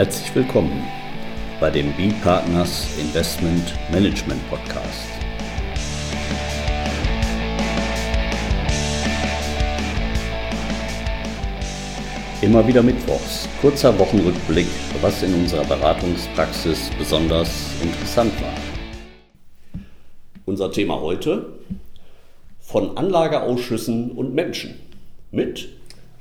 Herzlich willkommen bei dem B-Partners Investment Management Podcast. Immer wieder Mittwochs, kurzer Wochenrückblick, was in unserer Beratungspraxis besonders interessant war. Unser Thema heute von Anlageausschüssen und Menschen mit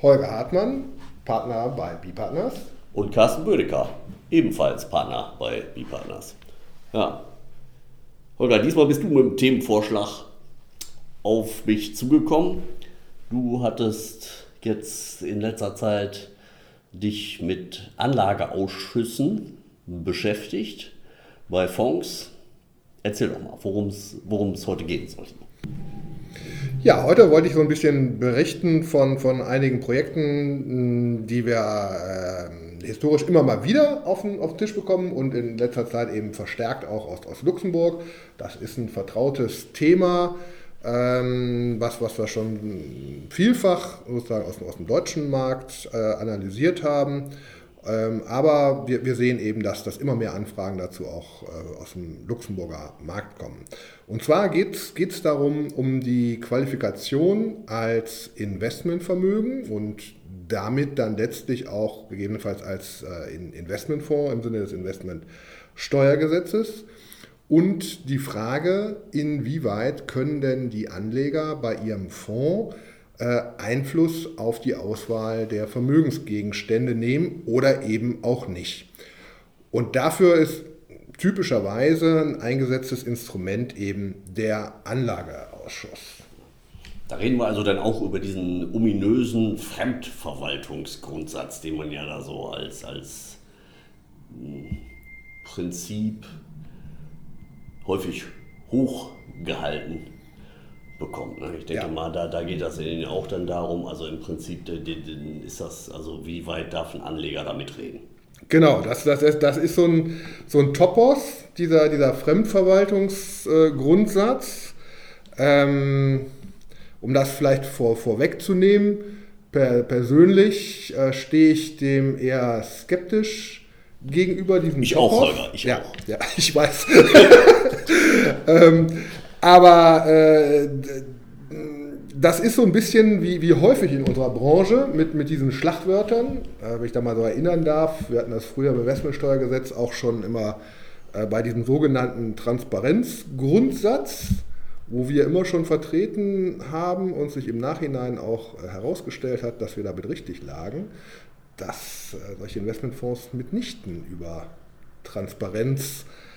Holger Hartmann, Partner bei B-Partners und Carsten Bödecker, ebenfalls Partner bei B-Partners. Ja. Holger, diesmal bist du mit dem Themenvorschlag auf mich zugekommen. Du hattest jetzt in letzter Zeit dich mit Anlageausschüssen beschäftigt bei Fonds. Erzähl doch mal, worum es heute gehen soll. Ja, heute wollte ich so ein bisschen berichten von, von einigen Projekten, die wir äh, historisch immer mal wieder auf den, auf den Tisch bekommen und in letzter Zeit eben verstärkt auch aus, aus Luxemburg. Das ist ein vertrautes Thema ähm, was, was wir schon vielfach sozusagen aus, aus dem deutschen Markt äh, analysiert haben. Ähm, aber wir, wir sehen eben, dass, dass immer mehr Anfragen dazu auch äh, aus dem Luxemburger Markt kommen. Und zwar geht es darum, um die Qualifikation als Investmentvermögen und damit dann letztlich auch gegebenenfalls als äh, Investmentfonds im Sinne des Investmentsteuergesetzes. Und die Frage, inwieweit können denn die Anleger bei ihrem Fonds äh, Einfluss auf die Auswahl der Vermögensgegenstände nehmen oder eben auch nicht. Und dafür ist typischerweise ein eingesetztes Instrument eben der Anlageausschuss. Da reden wir also dann auch über diesen ominösen Fremdverwaltungsgrundsatz, den man ja da so als, als hm, Prinzip häufig hochgehalten bekommt. Ne? Ich denke ja. mal, da, da geht das Ihnen auch dann darum, also im Prinzip ist das, also wie weit darf ein Anleger damit reden? Genau, das, das, das ist so ein, so ein Topos, dieser, dieser Fremdverwaltungsgrundsatz. Ähm, um das vielleicht vor, vorwegzunehmen, per, persönlich äh, stehe ich dem eher skeptisch gegenüber diesem Ich Topos. auch, Holger, ich ja, auch. Ja, ich weiß. ähm, aber äh, das ist so ein bisschen wie, wie häufig in unserer Branche mit, mit diesen Schlachtwörtern. Äh, wenn ich da mal so erinnern darf, wir hatten das früher im Investmentsteuergesetz auch schon immer äh, bei diesem sogenannten Transparenzgrundsatz, wo wir immer schon vertreten haben und sich im Nachhinein auch äh, herausgestellt hat, dass wir damit richtig lagen, dass äh, solche Investmentfonds mitnichten über Transparenz äh,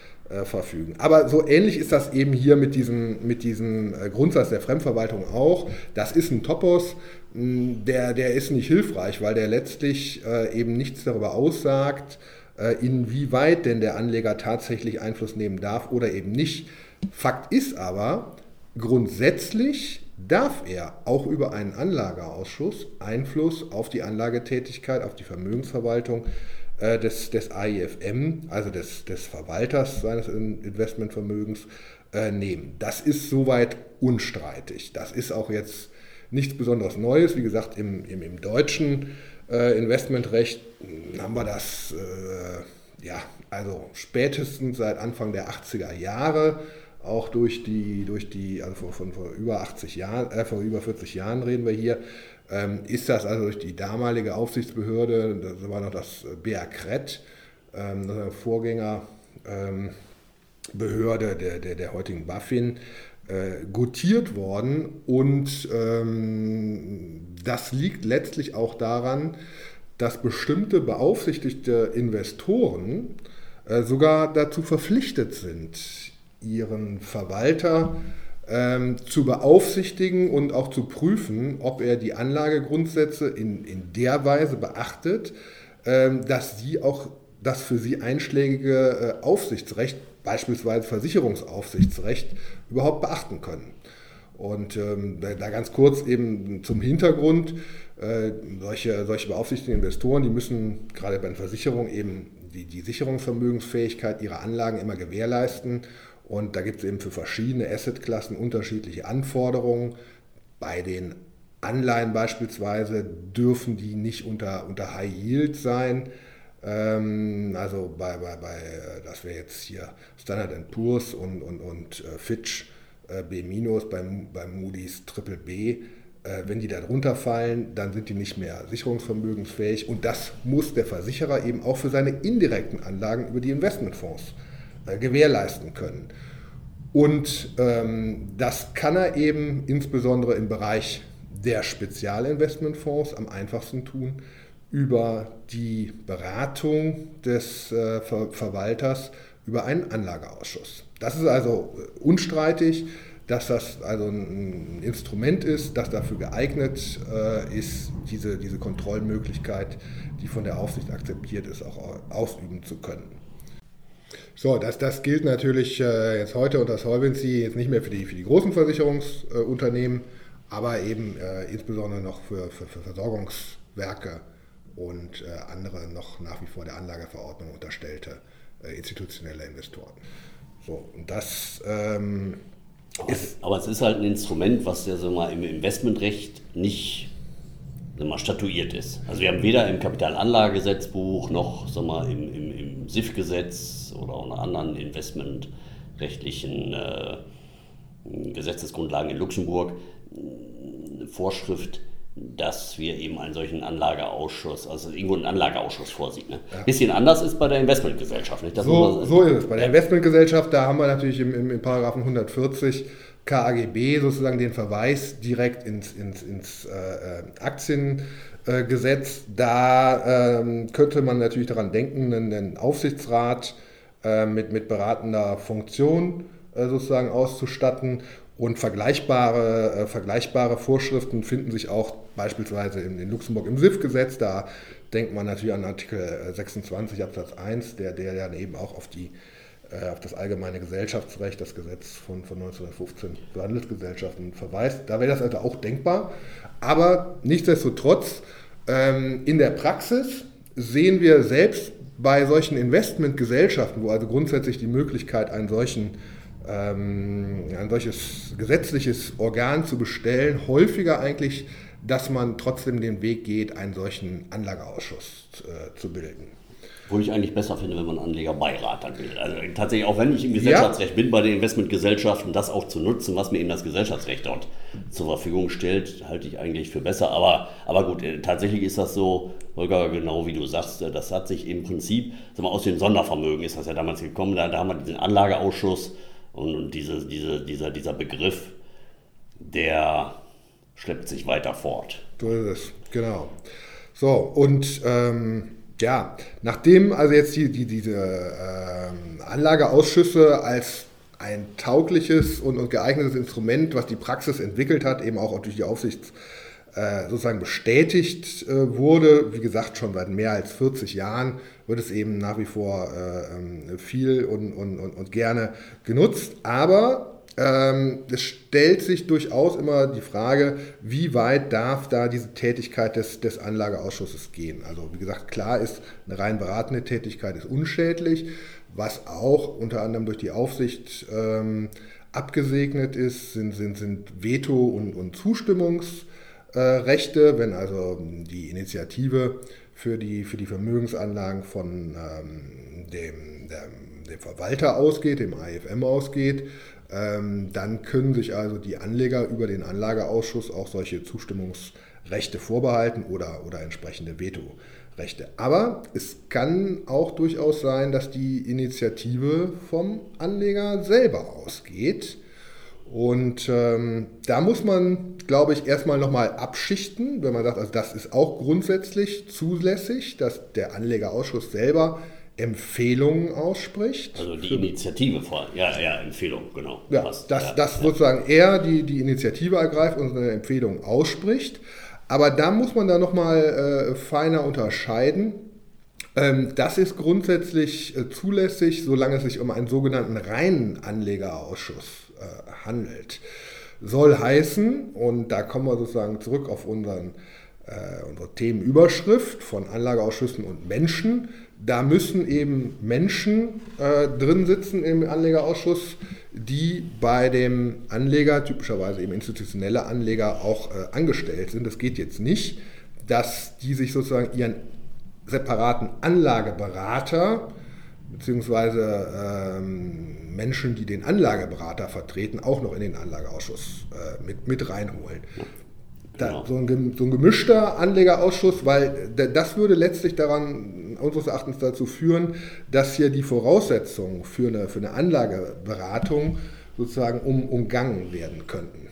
verfügen. Aber so ähnlich ist das eben hier mit diesem, mit diesem äh, Grundsatz der Fremdverwaltung auch. Das ist ein Topos, der, der ist nicht hilfreich, weil der letztlich äh, eben nichts darüber aussagt, inwieweit denn der Anleger tatsächlich Einfluss nehmen darf oder eben nicht. Fakt ist aber, grundsätzlich darf er auch über einen Anlageausschuss Einfluss auf die Anlagetätigkeit, auf die Vermögensverwaltung äh, des, des AIFM, also des, des Verwalters seines Investmentvermögens, äh, nehmen. Das ist soweit unstreitig. Das ist auch jetzt nichts besonders Neues. Wie gesagt, im, im, im deutschen äh, Investmentrecht haben wir das äh, ja, also spätestens seit Anfang der 80er Jahre auch durch die, durch die also von, von vor über 80 Jahren, äh, vor über 40 Jahren reden wir hier, ist das also durch die damalige Aufsichtsbehörde, das war noch das BRCRET, ähm, Vorgängerbehörde ähm, der, der, der heutigen BaFin, äh, gutiert worden und ähm, das liegt letztlich auch daran, dass bestimmte beaufsichtigte Investoren äh, sogar dazu verpflichtet sind, ihren Verwalter ähm, zu beaufsichtigen und auch zu prüfen, ob er die Anlagegrundsätze in, in der Weise beachtet, ähm, dass sie auch das für sie einschlägige äh, Aufsichtsrecht, beispielsweise Versicherungsaufsichtsrecht, überhaupt beachten können. Und ähm, da ganz kurz eben zum Hintergrund, äh, solche, solche beaufsichtigten Investoren, die müssen gerade bei den Versicherungen eben die, die Sicherungsvermögensfähigkeit ihrer Anlagen immer gewährleisten und da gibt es eben für verschiedene Assetklassen unterschiedliche Anforderungen. Bei den Anleihen beispielsweise dürfen die nicht unter, unter High Yield sein. Ähm, also bei, bei, bei, das wäre jetzt hier Standard Poor's und, und, und äh, Fitch äh, B-, beim, beim Moody's Triple B. Äh, wenn die da drunter fallen, dann sind die nicht mehr sicherungsvermögensfähig und das muss der Versicherer eben auch für seine indirekten Anlagen über die Investmentfonds äh, gewährleisten können. Und ähm, das kann er eben insbesondere im Bereich der Spezialinvestmentfonds am einfachsten tun über die Beratung des äh, Ver Verwalters über einen Anlageausschuss. Das ist also äh, unstreitig, dass das also ein Instrument ist, das dafür geeignet äh, ist, diese, diese Kontrollmöglichkeit, die von der Aufsicht akzeptiert ist, auch ausüben zu können. So, das, das gilt natürlich äh, jetzt heute unter Solvency jetzt nicht mehr für die, für die großen Versicherungsunternehmen, aber eben äh, insbesondere noch für, für, für Versorgungswerke und äh, andere noch nach wie vor der Anlageverordnung unterstellte äh, institutionelle Investoren. So, und das ähm, ist. Aber es ist halt ein Instrument, was ja so mal im Investmentrecht nicht mal, statuiert ist. Also wir haben weder im Kapitalanlagegesetzbuch noch sag mal, im, im, im SIF-Gesetz oder auch anderen investmentrechtlichen äh, Gesetzesgrundlagen in Luxemburg eine Vorschrift, dass wir eben einen solchen Anlageausschuss, also irgendwo einen Anlageausschuss vorsieht. Ne? Ja. Bisschen anders ist bei der Investmentgesellschaft. Nicht? so, so ist es. Bei der Investmentgesellschaft, da haben wir natürlich im, im, im Paragraphen 140 KAGB sozusagen den Verweis direkt ins, ins, ins äh, Aktiengesetz. da ähm, könnte man natürlich daran denken, einen Aufsichtsrat äh, mit, mit beratender Funktion äh, sozusagen auszustatten. Und vergleichbare, äh, vergleichbare Vorschriften finden sich auch beispielsweise in, in Luxemburg im SIF-Gesetz. Da denkt man natürlich an Artikel 26 äh, Absatz 1, der, der dann eben auch auf, die, äh, auf das allgemeine Gesellschaftsrecht, das Gesetz von, von 1915 für Handelsgesellschaften verweist. Da wäre das also auch denkbar. Aber nichtsdestotrotz, ähm, in der Praxis sehen wir selbst bei solchen Investmentgesellschaften, wo also grundsätzlich die Möglichkeit, einen solchen ähm, ein solches gesetzliches Organ zu bestellen, häufiger eigentlich, dass man trotzdem den Weg geht, einen solchen Anlageausschuss äh, zu bilden. Wo ich eigentlich besser finde, wenn man Anlegerbeirat dann will. Also tatsächlich, auch wenn ich im Gesellschaftsrecht ja. bin, bei den Investmentgesellschaften, das auch zu nutzen, was mir eben das Gesellschaftsrecht dort zur Verfügung stellt, halte ich eigentlich für besser. Aber, aber gut, äh, tatsächlich ist das so, Holger, genau wie du sagst, äh, das hat sich im Prinzip, sag mal, aus den Sondervermögen ist das ja damals gekommen, da, da haben wir diesen Anlageausschuss und, und diese, diese, dieser, dieser Begriff, der schleppt sich weiter fort. So ist es, genau. So, und ähm, ja, nachdem also jetzt die, die, diese ähm, Anlageausschüsse als ein taugliches und, und, geeignetes Instrument, was die Praxis entwickelt hat, eben auch durch die Aufsichts äh, sozusagen bestätigt äh, wurde. Wie gesagt, schon seit mehr als 40 Jahren wird es eben nach wie vor äh, ähm, viel und, und, und, gerne genutzt. Aber ähm, es stellt sich durchaus immer die Frage, wie weit darf da diese Tätigkeit des, des Anlageausschusses gehen. Also wie gesagt, klar ist, eine rein beratende Tätigkeit ist unschädlich, was auch unter anderem durch die Aufsicht ähm, abgesegnet ist, sind, sind, sind Veto- und, und Zustimmungs- äh, wenn also die Initiative für die, für die Vermögensanlagen von ähm, dem, dem, dem, Verwalter ausgeht, dem AFM ausgeht, dann können sich also die Anleger über den Anlageausschuss auch solche Zustimmungsrechte vorbehalten oder, oder entsprechende Vetorechte. Aber es kann auch durchaus sein, dass die Initiative vom Anleger selber ausgeht. Und ähm, da muss man, glaube ich, erstmal nochmal abschichten, wenn man sagt, also das ist auch grundsätzlich zulässig, dass der Anlegerausschuss selber Empfehlungen ausspricht. Also die Initiative vor, ja, ja, Empfehlung, genau. Ja, dass, ja, dass ja. sozusagen er die, die Initiative ergreift und eine Empfehlung ausspricht. Aber da muss man da nochmal äh, feiner unterscheiden. Ähm, das ist grundsätzlich äh, zulässig, solange es sich um einen sogenannten reinen Anlegerausschuss äh, handelt. Soll heißen, und da kommen wir sozusagen zurück auf unseren, äh, unsere Themenüberschrift von Anlageausschüssen und Menschen, da müssen eben Menschen äh, drin sitzen im Anlegerausschuss, die bei dem Anleger, typischerweise eben institutionelle Anleger, auch äh, angestellt sind. Das geht jetzt nicht, dass die sich sozusagen ihren separaten Anlageberater beziehungsweise ähm, Menschen, die den Anlageberater vertreten, auch noch in den Anlageausschuss äh, mit, mit reinholen. Da, genau. so, ein, so, ein, gemischter Anlegerausschuss, weil das würde letztlich daran unseres Erachtens dazu führen, dass hier die Voraussetzungen für eine, für eine Anlageberatung sozusagen um, umgangen werden könnten.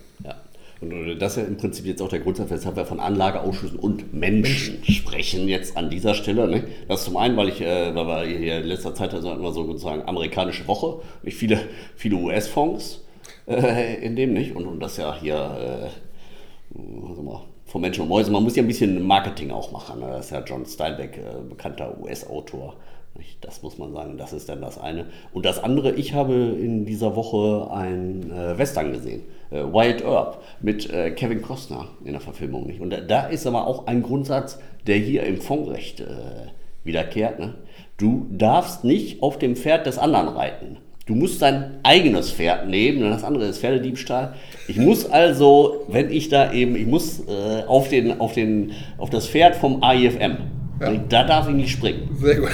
Und das ist ja im Prinzip jetzt auch der Grundsatz, weshalb wir von Anlageausschüssen und Menschen sprechen jetzt an dieser Stelle. Ne? Das zum einen, weil ich, äh, weil wir hier in letzter Zeit also immer so sozusagen amerikanische Woche, nicht viele, viele US-Fonds äh, in dem nicht. Und, und das ja hier, äh, also mal, von Menschen und Mäusen. Man muss ja ein bisschen Marketing auch machen. Ne? Das ist ja John Steinbeck, äh, bekannter US-Autor. Das muss man sagen, das ist dann das eine. Und das andere, ich habe in dieser Woche ein äh, Western gesehen, äh, Wild Earp, mit äh, Kevin Costner in der Verfilmung. Und da, ist aber auch ein Grundsatz, der hier im Fondrecht wiederkehrt. Ne? Du darfst nicht auf dem Pferd des anderen reiten. Du musst dein eigenes Pferd nehmen, denn das andere ist Pferdediebstahl. Ich muss also, wenn ich da eben, ich muss äh, auf, den, auf, den, auf das Pferd vom AIFM ja. Da darf ich nicht springen. Sehr gut.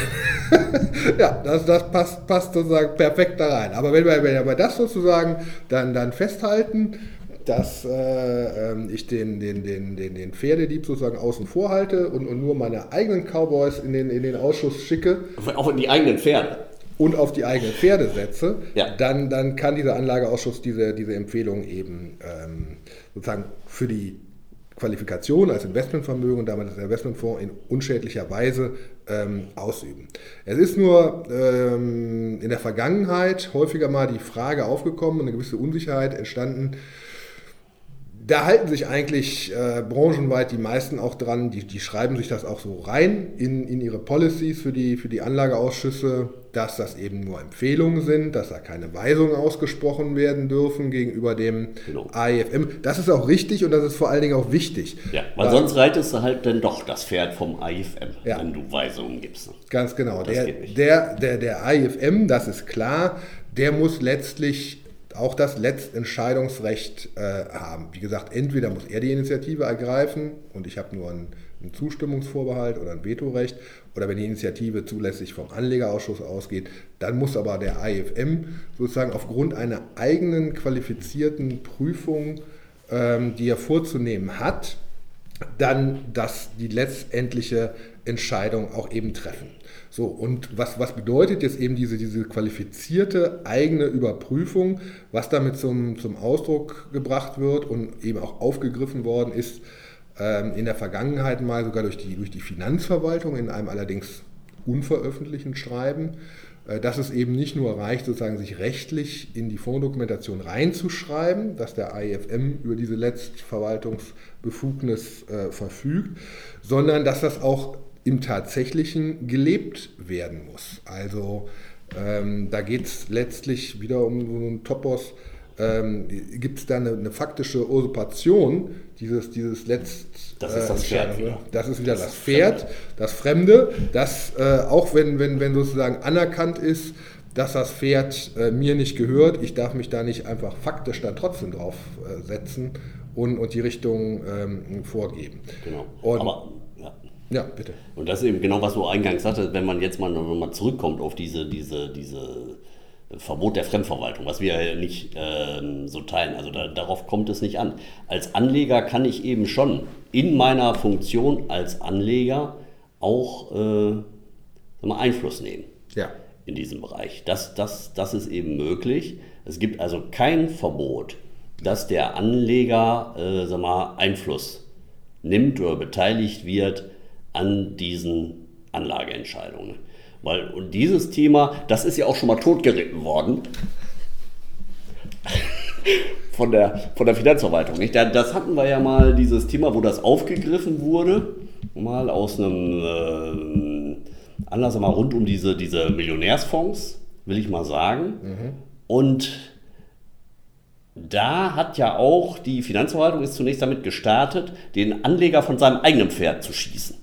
ja, das, das passt, passt sozusagen perfekt da rein. Aber wenn wir, wenn wir das sozusagen dann, dann festhalten, dass äh, ähm, ich den, den, den, den, den Pferdedieb sozusagen außen vor halte und, und nur meine eigenen Cowboys in den, in den Ausschuss schicke. Auch in die eigenen Pferde. Und auf die eigenen Pferde setze, ja. dann, dann kann dieser Anlageausschuss diese, diese Empfehlung eben ähm, sozusagen für die Qualifikation als Investmentvermögen und damit das Investmentfonds in unschädlicher Weise ähm, ausüben. Es ist nur ähm, in der Vergangenheit häufiger mal die Frage aufgekommen, eine gewisse Unsicherheit entstanden, da halten sich eigentlich äh, branchenweit die meisten auch dran, die, die schreiben sich das auch so rein in, in ihre Policies für die, für die Anlageausschüsse, dass das eben nur Empfehlungen sind, dass da keine Weisungen ausgesprochen werden dürfen gegenüber dem genau. AIFM. Das ist auch richtig und das ist vor allen Dingen auch wichtig. Ja, weil, weil sonst reitest du halt dann doch das Pferd vom AIFM, ja. wenn du Weisungen gibst. Ganz genau. Der, der, der, der AIFM, das ist klar, der muss letztlich auch das Letztentscheidungsrecht äh, haben. Wie gesagt, entweder muss er die Initiative ergreifen und ich habe nur einen, einen, Zustimmungsvorbehalt oder ein Vetorecht, oder wenn die Initiative zulässig vom Anlegerausschuss ausgeht, dann muss aber der AIFM sozusagen aufgrund einer eigenen qualifizierten Prüfung, ähm, die er vorzunehmen hat, dann das, die letztendliche Entscheidung auch eben treffen. So, und was, was bedeutet jetzt eben diese, diese qualifizierte eigene Überprüfung, was damit zum, zum Ausdruck gebracht wird und eben auch aufgegriffen worden ist, in der Vergangenheit mal sogar durch die, durch die Finanzverwaltung in einem allerdings unveröffentlichten Schreiben, äh, dass es eben nicht nur reicht, sozusagen sich rechtlich in die Fondsdokumentation reinzuschreiben, dass der AIFM über diese Letztverwaltungsbefugnis äh, verfügt, sondern dass das auch im Tatsächlichen gelebt werden muss. Also ähm, da geht es letztlich wieder um so einen Topos. Ähm, Gibt es da eine, eine, faktische Usurpation dieses, dieses Letzt... Das ist das Pferd wieder. Das ist wieder das, das Pferd, Fremde. das Fremde, das äh, auch wenn, wenn, wenn sozusagen anerkannt ist, dass das Pferd äh, mir nicht gehört, ich darf mich da nicht einfach faktisch dann trotzdem drauf äh, setzen und, und die Richtung ähm, vorgeben. Genau. Und, Aber ja, bitte. Und das ist eben genau, was du eingangs sagtest, wenn man jetzt mal nochmal zurückkommt auf diese, diese, diese Verbot der Fremdverwaltung, was wir ja nicht ähm, so teilen. Also da, darauf kommt es nicht an. Als Anleger kann ich eben schon in meiner Funktion als Anleger auch äh, mal, Einfluss nehmen ja. in diesem Bereich. Das, das, das ist eben möglich. Es gibt also kein Verbot, dass der Anleger äh, sag mal, Einfluss nimmt oder beteiligt wird an diesen Anlageentscheidungen. Weil und dieses Thema, das ist ja auch schon mal totgeritten worden von der, von der Finanzverwaltung. Nicht? Das hatten wir ja mal, dieses Thema, wo das aufgegriffen wurde, mal aus einem äh, Anlass mal rund um diese, diese Millionärsfonds, will ich mal sagen. Mhm. Und da hat ja auch die Finanzverwaltung ist zunächst damit gestartet, den Anleger von seinem eigenen Pferd zu schießen.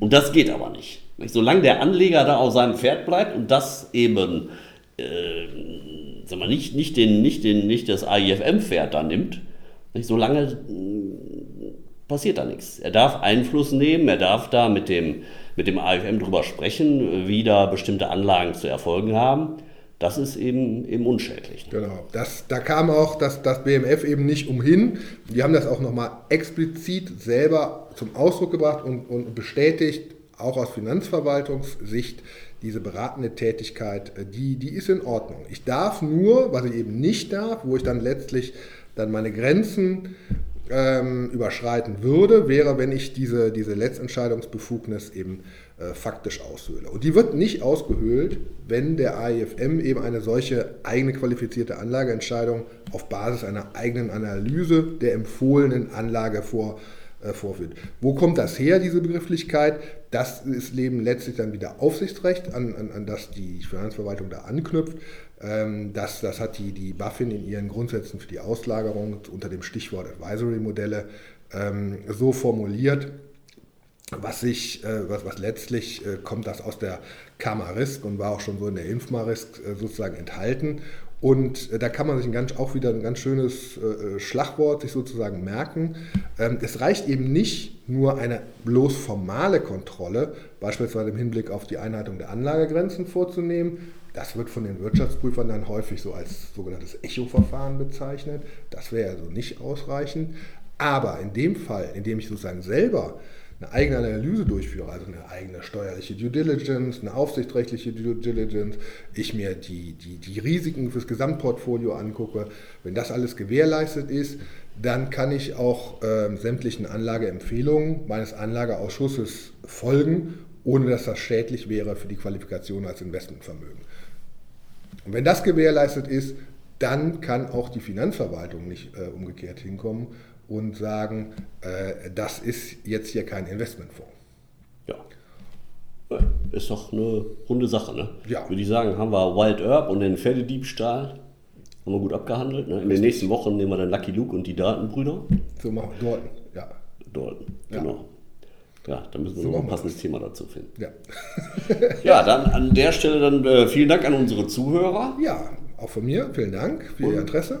Und das geht aber nicht. Solange der Anleger da auf seinem Pferd bleibt und das eben äh, sag mal, nicht, nicht, den, nicht, den, nicht das AIFM-Pferd da nimmt, nicht, solange äh, passiert da nichts. Er darf Einfluss nehmen, er darf da mit dem, mit dem AFM drüber sprechen, wie da bestimmte Anlagen zu erfolgen haben. Das ist eben, eben unschädlich. Genau. Das, da kam auch das, das BMF eben nicht umhin. Die haben das auch nochmal explizit selber zum Ausdruck gebracht und, und bestätigt, auch aus Finanzverwaltungssicht, diese beratende Tätigkeit, äh, die, die ist in Ordnung. Ich darf nur, was ich eben nicht darf, wo ich dann letztlich dann meine Grenzen ähm, überschreiten würde, wäre, wenn ich diese, diese Letztentscheidungsbefugnis eben äh, faktisch aushöhle. Und die wird nicht ausgehöhlt, wenn der AIFM eben eine solche eigene qualifizierte Anlageentscheidung auf Basis einer eigenen Analyse der empfohlenen Anlage vor, vorführt. Wo kommt das her, diese Begrifflichkeit? Das ist eben letztlich dann wieder Aufsichtsrecht, an, an, an das die Finanzverwaltung da anknüpft. Ähm, das, das hat die, die BaFin in ihren Grundsätzen für die Auslagerung unter dem Stichwort Advisory-Modelle ähm, so formuliert, was sich, äh, was, was letztlich äh, kommt das aus der Kammer-Risk und war auch schon so in der Infma-Risk äh, sozusagen enthalten. Und da kann man sich ein ganz, auch wieder ein ganz schönes Schlagwort sich sozusagen merken. Ähm, es reicht eben nicht nur eine bloß formale Kontrolle, beispielsweise im Hinblick auf die Einhaltung der Anlagegrenzen vorzunehmen, das wird von den Wirtschaftsprüfern dann häufig so als sogenanntes Echo-Verfahren bezeichnet. Das wäre also nicht ausreichend. Aber in dem Fall, in dem ich sozusagen selber eine eigene Analyse durchführe, also eine eigene steuerliche Due Diligence, eine aufsichtsrechtliche Due Diligence, ich mir die, die, die Risiken fürs Gesamtportfolio angucke, wenn das alles gewährleistet ist, dann kann ich auch äh, sämtlichen Anlageempfehlungen meines Anlageausschusses folgen, ohne dass das schädlich wäre für die Qualifikation als Investmentvermögen. Und wenn das gewährleistet ist, dann kann auch die Finanzverwaltung nicht äh, umgekehrt hinkommen und sagen, äh, das ist jetzt hier kein Investmentfonds. Ja. Ist doch eine runde Sache, ne? Ja. Würde ich sagen, haben wir Wild Herb und den Pferdediebstahl haben wir gut abgehandelt. Ne? In den nächsten Wochen nehmen wir dann Lucky Luke und die Datenbrüder. So machen wir Dorten, ja. Dorten, genau. Ja, da müssen wir so noch ein passendes Thema dazu finden. Ja. ja, dann an der Stelle dann äh, vielen Dank an unsere Zuhörer. Ja, auch von mir. Vielen Dank für Und Ihr Interesse.